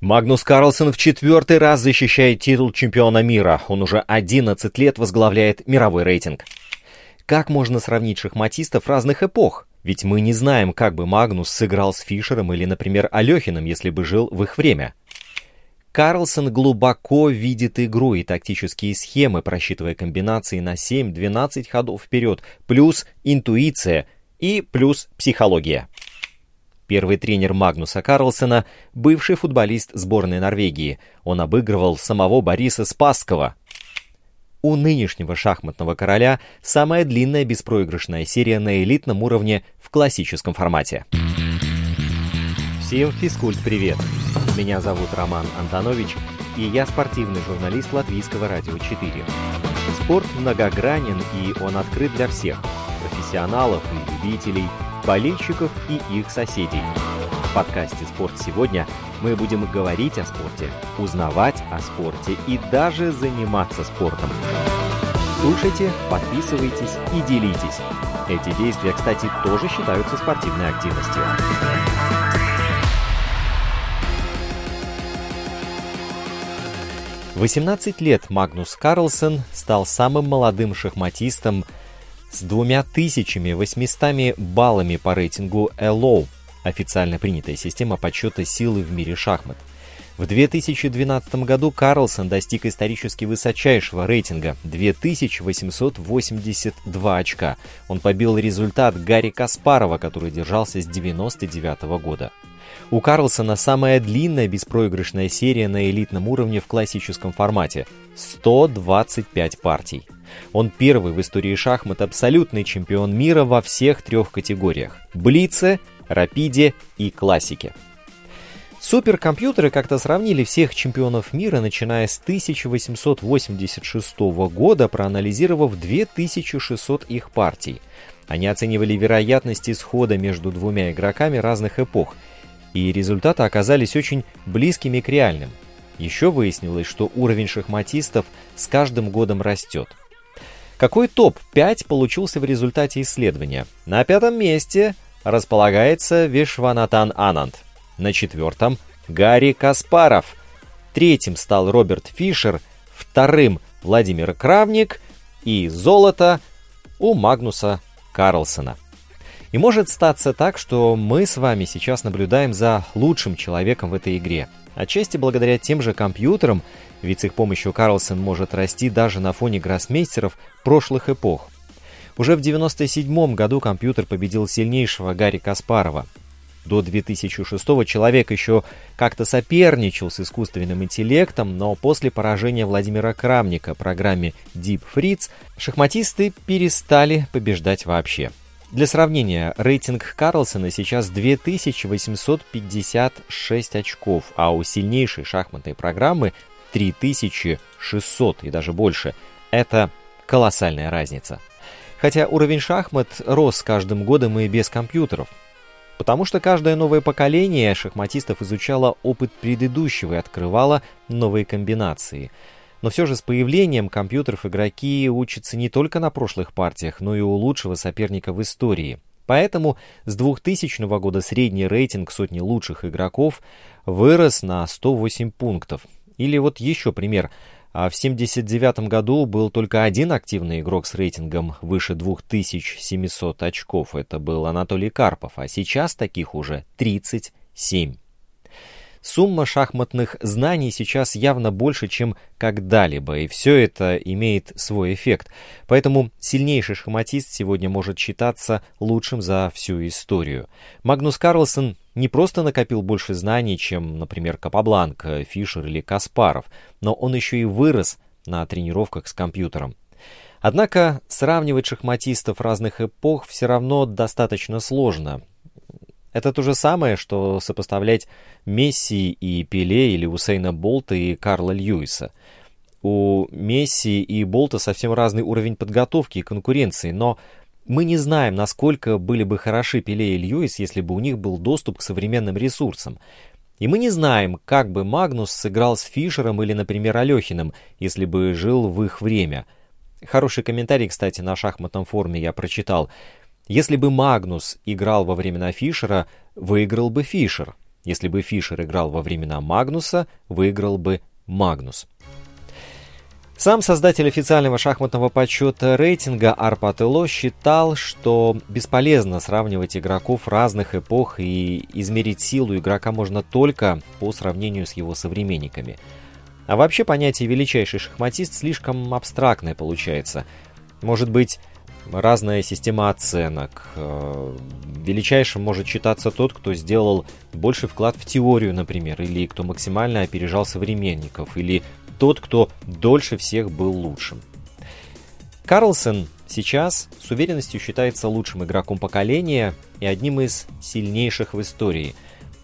Магнус Карлсон в четвертый раз защищает титул чемпиона мира. Он уже 11 лет возглавляет мировой рейтинг. Как можно сравнить шахматистов разных эпох? Ведь мы не знаем, как бы Магнус сыграл с Фишером или, например, Алехиным, если бы жил в их время. Карлсон глубоко видит игру и тактические схемы, просчитывая комбинации на 7-12 ходов вперед, плюс интуиция и плюс психология. Первый тренер Магнуса Карлсона – бывший футболист сборной Норвегии. Он обыгрывал самого Бориса Спасского. У нынешнего шахматного короля самая длинная беспроигрышная серия на элитном уровне в классическом формате. Всем физкульт-привет! Меня зовут Роман Антонович, и я спортивный журналист Латвийского радио 4. Спорт многогранен, и он открыт для всех – профессионалов и любителей – болельщиков и их соседей. В подкасте «Спорт сегодня» мы будем говорить о спорте, узнавать о спорте и даже заниматься спортом. Слушайте, подписывайтесь и делитесь. Эти действия, кстати, тоже считаются спортивной активностью. В 18 лет Магнус Карлсон стал самым молодым шахматистом с 2800 баллами по рейтингу ELO, официально принятая система подсчета силы в мире шахмат. В 2012 году Карлсон достиг исторически высочайшего рейтинга – 2882 очка. Он побил результат Гарри Каспарова, который держался с 1999 года. У Карлсона самая длинная беспроигрышная серия на элитном уровне в классическом формате – 125 партий. Он первый в истории шахмат абсолютный чемпион мира во всех трех категориях – Блице, Рапиде и Классике. Суперкомпьютеры как-то сравнили всех чемпионов мира, начиная с 1886 года, проанализировав 2600 их партий. Они оценивали вероятность исхода между двумя игроками разных эпох – и результаты оказались очень близкими к реальным. Еще выяснилось, что уровень шахматистов с каждым годом растет. Какой топ-5 получился в результате исследования? На пятом месте располагается Вишванатан Ананд. На четвертом – Гарри Каспаров. Третьим стал Роберт Фишер. Вторым – Владимир Кравник. И золото у Магнуса Карлсона. И может статься так, что мы с вами сейчас наблюдаем за лучшим человеком в этой игре. Отчасти благодаря тем же компьютерам, ведь с их помощью Карлсон может расти даже на фоне гроссмейстеров прошлых эпох. Уже в 1997 году компьютер победил сильнейшего Гарри Каспарова. До 2006 человек еще как-то соперничал с искусственным интеллектом, но после поражения Владимира Крамника программе Deep Fritz шахматисты перестали побеждать вообще. Для сравнения, рейтинг Карлсона сейчас 2856 очков, а у сильнейшей шахматной программы 3600 и даже больше. Это колоссальная разница. Хотя уровень шахмат рос с каждым годом и без компьютеров. Потому что каждое новое поколение шахматистов изучало опыт предыдущего и открывало новые комбинации – но все же с появлением компьютеров игроки учатся не только на прошлых партиях, но и у лучшего соперника в истории. Поэтому с 2000 года средний рейтинг сотни лучших игроков вырос на 108 пунктов. Или вот еще пример. А в 1979 году был только один активный игрок с рейтингом выше 2700 очков. Это был Анатолий Карпов, а сейчас таких уже 37. Сумма шахматных знаний сейчас явно больше, чем когда-либо, и все это имеет свой эффект. Поэтому сильнейший шахматист сегодня может считаться лучшим за всю историю. Магнус Карлсон не просто накопил больше знаний, чем, например, Капабланка, Фишер или Каспаров, но он еще и вырос на тренировках с компьютером. Однако сравнивать шахматистов разных эпох все равно достаточно сложно. Это то же самое, что сопоставлять Месси и Пеле или Усейна Болта и Карла Льюиса. У Месси и Болта совсем разный уровень подготовки и конкуренции, но мы не знаем, насколько были бы хороши Пеле и Льюис, если бы у них был доступ к современным ресурсам. И мы не знаем, как бы Магнус сыграл с Фишером или, например, Алехиным, если бы жил в их время. Хороший комментарий, кстати, на шахматном форуме я прочитал. Если бы Магнус играл во времена Фишера, выиграл бы Фишер. Если бы Фишер играл во времена Магнуса, выиграл бы Магнус. Сам создатель официального шахматного подсчета рейтинга Арпатело считал, что бесполезно сравнивать игроков разных эпох и измерить силу игрока можно только по сравнению с его современниками. А вообще понятие «величайший шахматист» слишком абстрактное получается. Может быть, разная система оценок. Э, величайшим может считаться тот, кто сделал больший вклад в теорию, например, или кто максимально опережал современников, или тот, кто дольше всех был лучшим. Карлсон сейчас с уверенностью считается лучшим игроком поколения и одним из сильнейших в истории.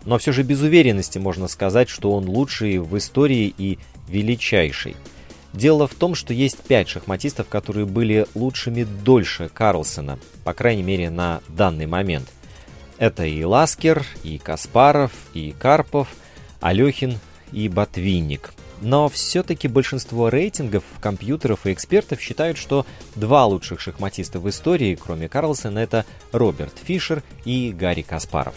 Но все же без уверенности можно сказать, что он лучший в истории и величайший. Дело в том, что есть пять шахматистов, которые были лучшими дольше Карлсона, по крайней мере на данный момент. Это и Ласкер, и Каспаров, и Карпов, Алехин и Ботвинник – но все-таки большинство рейтингов, компьютеров и экспертов считают, что два лучших шахматиста в истории, кроме Карлсона, это Роберт Фишер и Гарри Каспаров.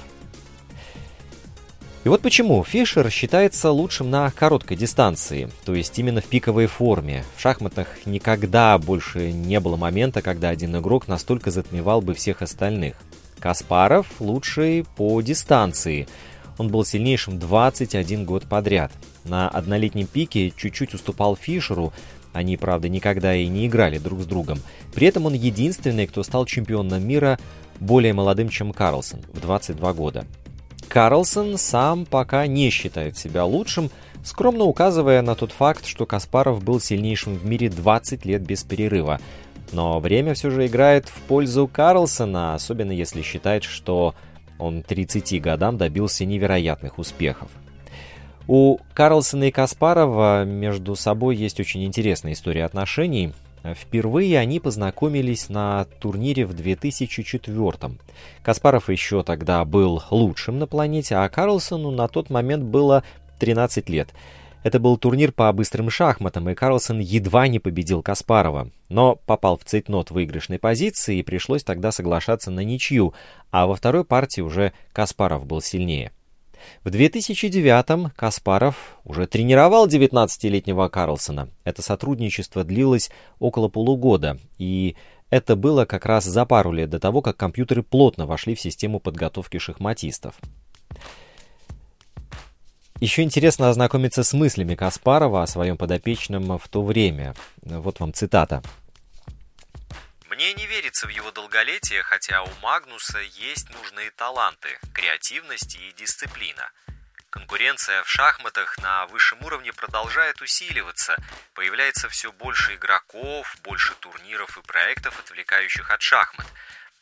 И вот почему Фишер считается лучшим на короткой дистанции, то есть именно в пиковой форме. В шахматах никогда больше не было момента, когда один игрок настолько затмевал бы всех остальных. Каспаров лучший по дистанции. Он был сильнейшим 21 год подряд – на однолетнем пике чуть-чуть уступал Фишеру, они, правда, никогда и не играли друг с другом. При этом он единственный, кто стал чемпионом мира более молодым, чем Карлсон, в 22 года. Карлсон сам пока не считает себя лучшим, скромно указывая на тот факт, что Каспаров был сильнейшим в мире 20 лет без перерыва. Но время все же играет в пользу Карлсона, особенно если считать, что он 30 годам добился невероятных успехов. У Карлсона и Каспарова между собой есть очень интересная история отношений. Впервые они познакомились на турнире в 2004 Каспаров еще тогда был лучшим на планете, а Карлсону на тот момент было 13 лет. Это был турнир по быстрым шахматам, и Карлсон едва не победил Каспарова, но попал в цейтнот выигрышной позиции и пришлось тогда соглашаться на ничью, а во второй партии уже Каспаров был сильнее. В 2009-м Каспаров уже тренировал 19-летнего Карлсона. Это сотрудничество длилось около полугода, и это было как раз за пару лет до того, как компьютеры плотно вошли в систему подготовки шахматистов. Еще интересно ознакомиться с мыслями Каспарова о своем подопечном в то время. Вот вам цитата. Мне не верится в его долголетие, хотя у Магнуса есть нужные таланты, креативность и дисциплина. Конкуренция в шахматах на высшем уровне продолжает усиливаться, появляется все больше игроков, больше турниров и проектов, отвлекающих от шахмат.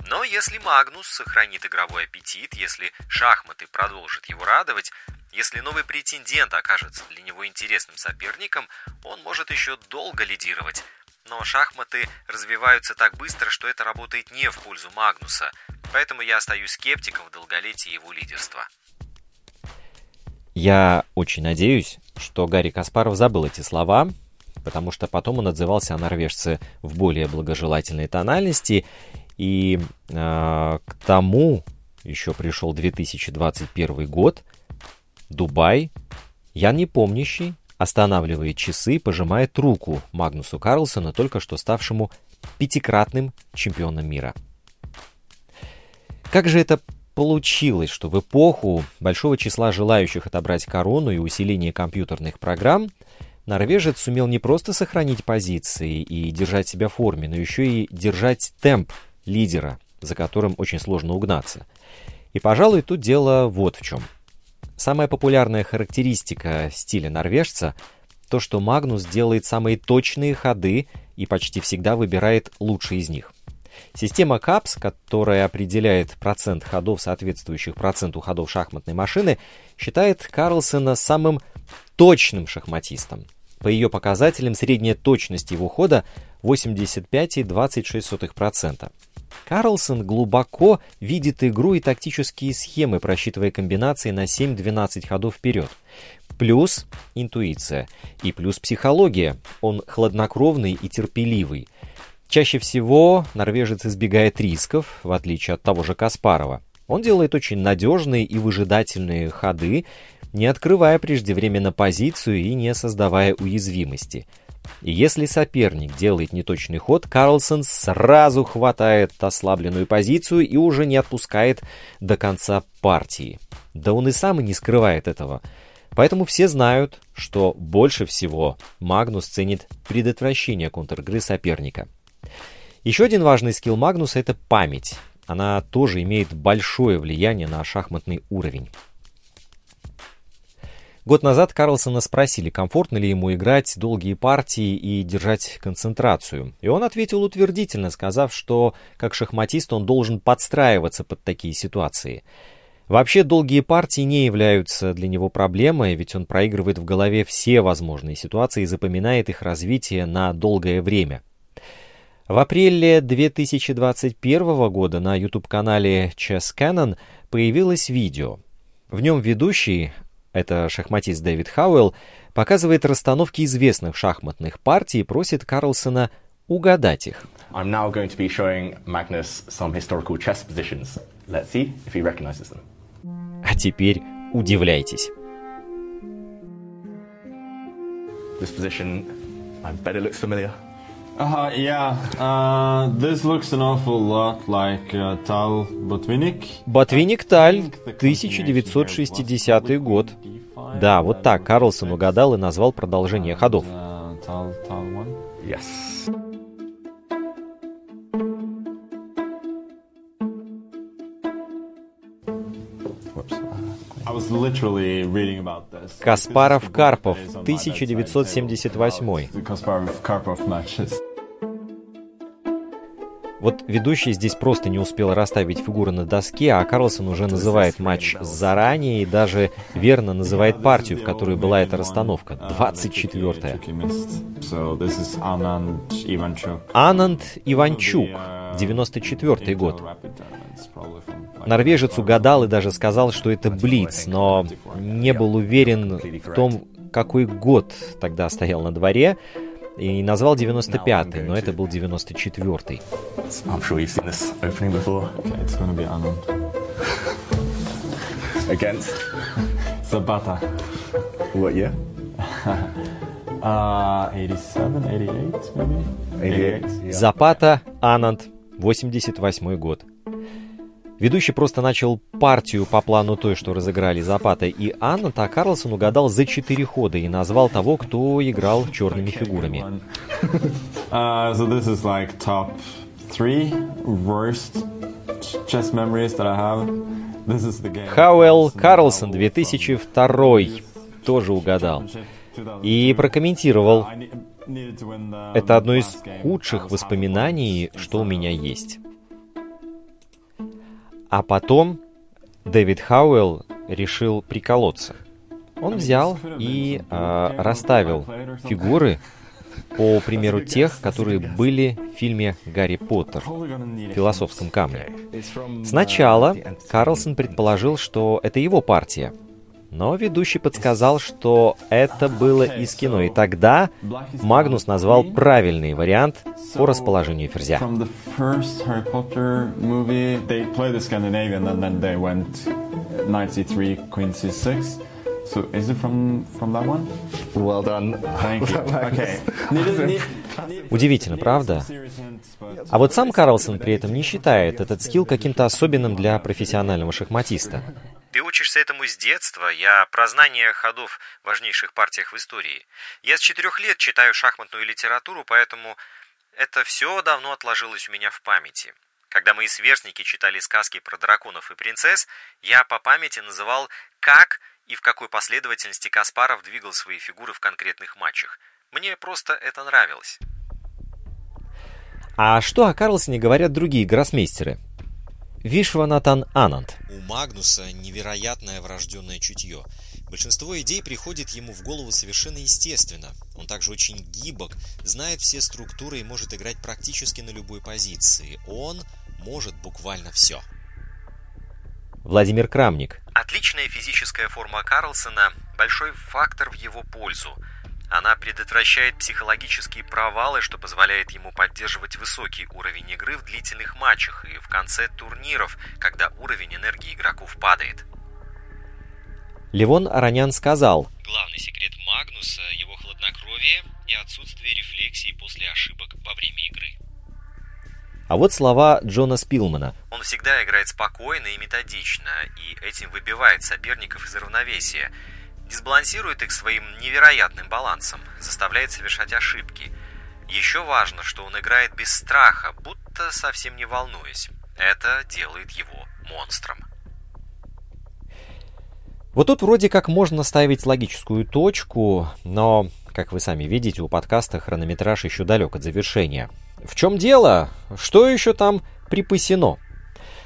Но если Магнус сохранит игровой аппетит, если шахматы продолжат его радовать, если новый претендент окажется для него интересным соперником, он может еще долго лидировать. Но шахматы развиваются так быстро, что это работает не в пользу Магнуса, поэтому я остаюсь скептиком в долголетии его лидерства. Я очень надеюсь, что Гарри Каспаров забыл эти слова, потому что потом он отзывался о норвежце в более благожелательной тональности, и э, к тому еще пришел 2021 год, Дубай, я не помнящий, останавливает часы, пожимает руку Магнусу Карлсону, только что ставшему пятикратным чемпионом мира. Как же это получилось, что в эпоху большого числа желающих отобрать корону и усиления компьютерных программ норвежец сумел не просто сохранить позиции и держать себя в форме, но еще и держать темп лидера, за которым очень сложно угнаться. И, пожалуй, тут дело вот в чем – Самая популярная характеристика стиля норвежца – то, что Магнус делает самые точные ходы и почти всегда выбирает лучшие из них. Система CAPS, которая определяет процент ходов, соответствующих проценту ходов шахматной машины, считает Карлсона самым точным шахматистом. По ее показателям средняя точность его хода 85,26%. Карлсон глубоко видит игру и тактические схемы, просчитывая комбинации на 7-12 ходов вперед. Плюс интуиция и плюс психология. Он хладнокровный и терпеливый. Чаще всего норвежец избегает рисков, в отличие от того же Каспарова. Он делает очень надежные и выжидательные ходы, не открывая преждевременно позицию и не создавая уязвимости. И если соперник делает неточный ход, Карлсон сразу хватает ослабленную позицию и уже не отпускает до конца партии. Да он и сам и не скрывает этого. Поэтому все знают, что больше всего Магнус ценит предотвращение контргры соперника. Еще один важный скилл Магнуса – это память. Она тоже имеет большое влияние на шахматный уровень. Год назад Карлсона спросили, комфортно ли ему играть долгие партии и держать концентрацию. И он ответил утвердительно, сказав, что как шахматист он должен подстраиваться под такие ситуации. Вообще долгие партии не являются для него проблемой, ведь он проигрывает в голове все возможные ситуации и запоминает их развитие на долгое время. В апреле 2021 года на YouTube-канале Chess Canon появилось видео. В нем ведущий, это шахматист Дэвид Хауэлл, показывает расстановки известных шахматных партий и просит Карлсона угадать их. I'm now going to be showing Magnus some historical chess positions. Let's see if he recognizes them. А теперь удивляйтесь. This position, I bet it looks familiar. Uh, yeah, uh, this looks an awful lot like uh, Tal Botvinnik. Ботвинник Таль, 1960 год. Да, вот так Карлсон угадал и назвал продолжение ходов. Yes. Каспаров-Карпов, 1978. Вот ведущий здесь просто не успел расставить фигуры на доске, а Карлсон уже называет матч заранее и даже верно называет партию, в которой была эта расстановка. 24-я. Ананд Иванчук, 94 год. Норвежец угадал и даже сказал, что это Блиц, но не был уверен в том, какой год тогда стоял на дворе, и назвал 95-й, но это был 94-й. Against Zapata. What year? uh, 87, 88, maybe? 88. Запата, Ананд, 88 год. Ведущий просто начал партию по плану той, что разыграли Запата и Анна, а Карлсон угадал за четыре хода и назвал того, кто играл черными фигурами. Uh, so this is like top three worst chess memories that I have. This is the game. Хауэлл Карлсон 2002 тоже угадал. И прокомментировал. Это одно из худших воспоминаний, что у меня есть. А потом Дэвид Хауэлл решил приколоться. Он взял и э, расставил фигуры по примеру тех, которые были в фильме «Гарри Поттер» в философском камне. Сначала Карлсон предположил, что это его партия — но ведущий подсказал, что это было из кино, и тогда Магнус назвал правильный вариант по расположению ферзя. So is it from, from that one? Well done. Thank you. Okay. Удивительно, правда? А вот сам Карлсон при этом не считает этот скилл каким-то особенным для профессионального шахматиста. Ты учишься этому с детства. Я про знание ходов в важнейших партиях в истории. Я с четырех лет читаю шахматную литературу, поэтому это все давно отложилось у меня в памяти. Когда мои сверстники читали сказки про драконов и принцесс, я по памяти называл, как и в какой последовательности Каспаров двигал свои фигуры в конкретных матчах. Мне просто это нравилось. А что о Карлсоне говорят другие гроссмейстеры? Вишванатан Ананд. У Магнуса невероятное врожденное чутье. Большинство идей приходит ему в голову совершенно естественно. Он также очень гибок, знает все структуры и может играть практически на любой позиции. Он может буквально все. Владимир Крамник. Отличная физическая форма Карлсона – большой фактор в его пользу. Она предотвращает психологические провалы, что позволяет ему поддерживать высокий уровень игры в длительных матчах и в конце турниров, когда уровень энергии игроков падает. Левон Аранян сказал, Главный секрет Магнуса – его хладнокровие и отсутствие рефлексии после ошибок во время игры. А вот слова Джона Спилмана. Он всегда играет спокойно и методично, и этим выбивает соперников из равновесия – дисбалансирует их своим невероятным балансом, заставляет совершать ошибки. Еще важно, что он играет без страха, будто совсем не волнуясь. Это делает его монстром. Вот тут вроде как можно ставить логическую точку, но, как вы сами видите, у подкаста хронометраж еще далек от завершения. В чем дело? Что еще там припасено?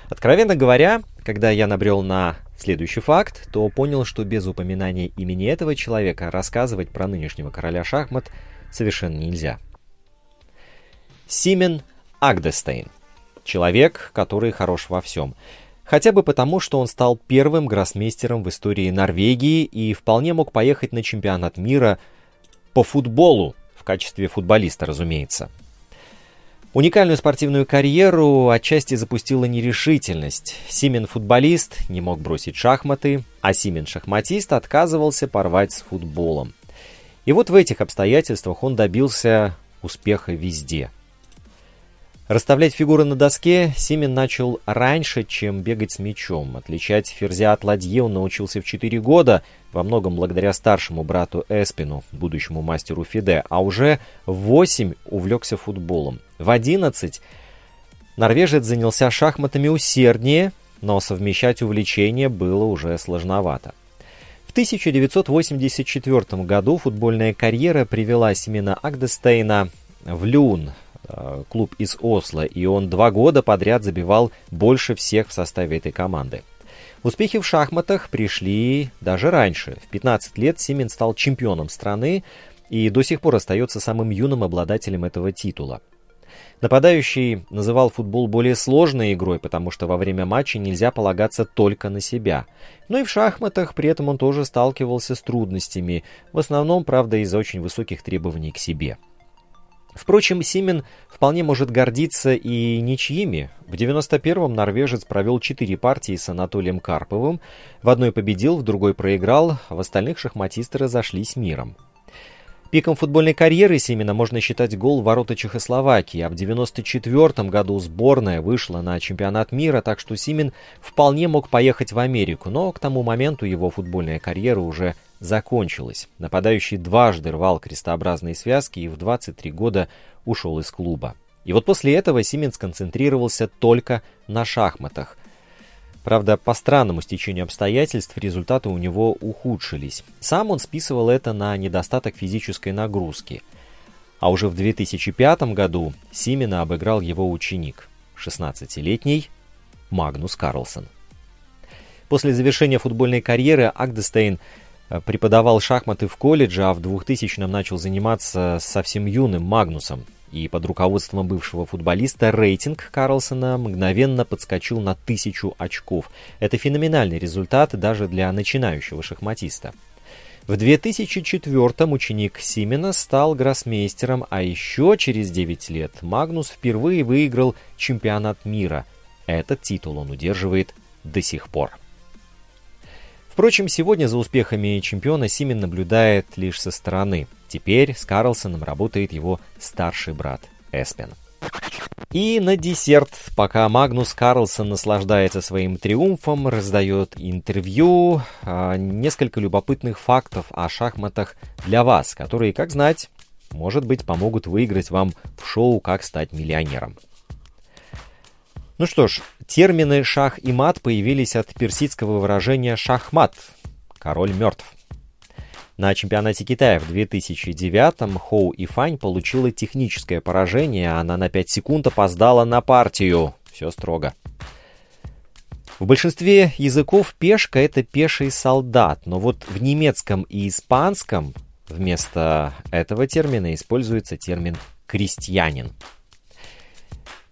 Откровенно говоря, когда я набрел на следующий факт, то понял, что без упоминания имени этого человека рассказывать про нынешнего короля шахмат совершенно нельзя. Симен Агдестейн. Человек, который хорош во всем. Хотя бы потому, что он стал первым гроссмейстером в истории Норвегии и вполне мог поехать на чемпионат мира по футболу, в качестве футболиста, разумеется. Уникальную спортивную карьеру отчасти запустила нерешительность. Симен футболист не мог бросить шахматы, а Симен шахматист отказывался порвать с футболом. И вот в этих обстоятельствах он добился успеха везде. Расставлять фигуры на доске Симен начал раньше, чем бегать с мячом. Отличать ферзя от ладьи он научился в 4 года, во многом благодаря старшему брату Эспину, будущему мастеру Фиде, а уже в 8 увлекся футболом. В 11 норвежец занялся шахматами усерднее, но совмещать увлечения было уже сложновато. В 1984 году футбольная карьера привела Семена Агдестейна в Люн, клуб из Осло, и он два года подряд забивал больше всех в составе этой команды. Успехи в шахматах пришли даже раньше. В 15 лет Симен стал чемпионом страны и до сих пор остается самым юным обладателем этого титула. Нападающий называл футбол более сложной игрой, потому что во время матча нельзя полагаться только на себя. Но и в шахматах при этом он тоже сталкивался с трудностями, в основном, правда, из-за очень высоких требований к себе. Впрочем, Симен вполне может гордиться и ничьими. В 91-м норвежец провел 4 партии с Анатолием Карповым, в одной победил, в другой проиграл, в остальных шахматисты разошлись миром. Пиком футбольной карьеры Семена можно считать гол в ворота Чехословакии, а в 1994 году сборная вышла на чемпионат мира, так что Симин вполне мог поехать в Америку, но к тому моменту его футбольная карьера уже закончилась. Нападающий дважды рвал крестообразные связки и в 23 года ушел из клуба. И вот после этого Симин сконцентрировался только на шахматах – Правда, по странному стечению обстоятельств результаты у него ухудшились. Сам он списывал это на недостаток физической нагрузки. А уже в 2005 году Симена обыграл его ученик, 16-летний Магнус Карлсон. После завершения футбольной карьеры Агдестейн преподавал шахматы в колледже, а в 2000-м начал заниматься совсем юным Магнусом, и под руководством бывшего футболиста рейтинг Карлсона мгновенно подскочил на тысячу очков. Это феноменальный результат даже для начинающего шахматиста. В 2004-м ученик Симена стал гроссмейстером, а еще через 9 лет Магнус впервые выиграл чемпионат мира. Этот титул он удерживает до сих пор. Впрочем, сегодня за успехами чемпиона Симен наблюдает лишь со стороны – Теперь с Карлсоном работает его старший брат Эспен. И на десерт, пока Магнус Карлсон наслаждается своим триумфом, раздает интервью, а, несколько любопытных фактов о шахматах для вас, которые, как знать, может быть, помогут выиграть вам в шоу «Как стать миллионером». Ну что ж, термины «шах» и «мат» появились от персидского выражения «шахмат» – «король мертв». На чемпионате Китая в 2009-м Хоу и Фань получила техническое поражение, она на 5 секунд опоздала на партию. Все строго. В большинстве языков пешка — это пеший солдат, но вот в немецком и испанском вместо этого термина используется термин «крестьянин».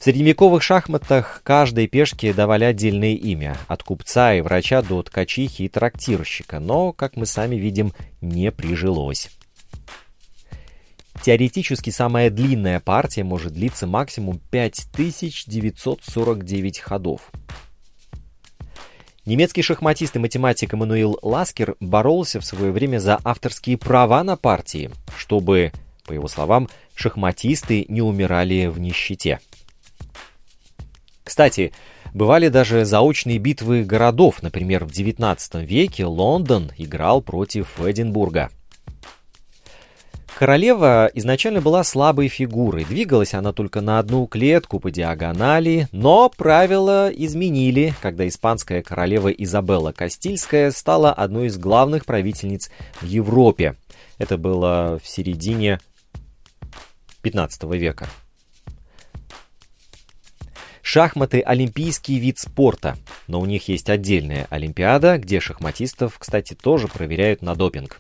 Средневековых шахматах каждой пешке давали отдельное имя, от купца и врача до ткачихи и трактирщика, но, как мы сами видим, не прижилось. Теоретически самая длинная партия может длиться максимум 5949 ходов. Немецкий шахматист и математик Эммануил Ласкер боролся в свое время за авторские права на партии, чтобы, по его словам, шахматисты не умирали в нищете. Кстати, бывали даже заочные битвы городов. Например, в XIX веке Лондон играл против Эдинбурга. Королева изначально была слабой фигурой. Двигалась она только на одну клетку по диагонали, но правила изменили, когда испанская королева Изабелла Кастильская стала одной из главных правительниц в Европе. Это было в середине 15 века. Шахматы – олимпийский вид спорта, но у них есть отдельная олимпиада, где шахматистов, кстати, тоже проверяют на допинг.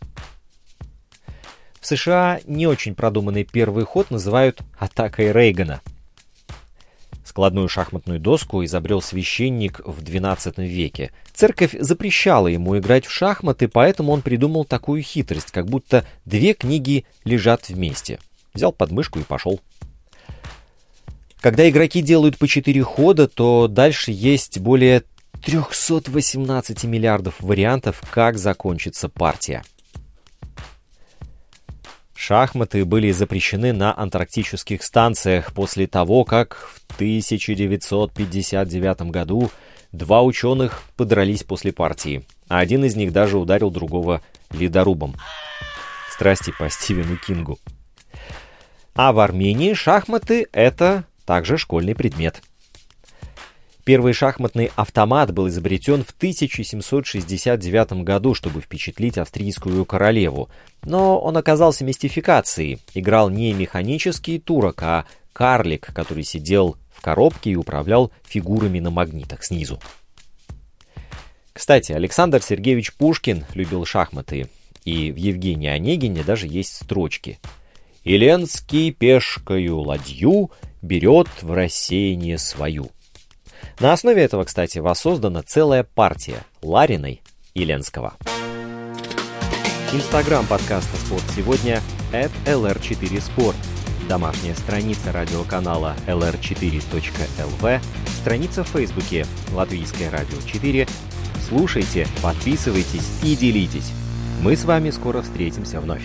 В США не очень продуманный первый ход называют «атакой Рейгана». Складную шахматную доску изобрел священник в XII веке. Церковь запрещала ему играть в шахматы, поэтому он придумал такую хитрость, как будто две книги лежат вместе. Взял подмышку и пошел. Когда игроки делают по 4 хода, то дальше есть более 318 миллиардов вариантов, как закончится партия. Шахматы были запрещены на антарктических станциях после того, как в 1959 году два ученых подрались после партии, а один из них даже ударил другого ледорубом. Страсти по Стивену Кингу. А в Армении шахматы — это также школьный предмет — Первый шахматный автомат был изобретен в 1769 году, чтобы впечатлить австрийскую королеву. Но он оказался мистификацией. Играл не механический турок, а карлик, который сидел в коробке и управлял фигурами на магнитах снизу. Кстати, Александр Сергеевич Пушкин любил шахматы, и в Евгении Онегине даже есть строчки. «Иленский пешкою ладью берет в рассеяние свою». На основе этого, кстати, воссоздана целая партия Лариной и Ленского. Инстаграм подкаста «Спорт сегодня» at lr4sport. Домашняя страница радиоканала lr4.lv, страница в Фейсбуке «Латвийское радио 4». Слушайте, подписывайтесь и делитесь. Мы с вами скоро встретимся вновь.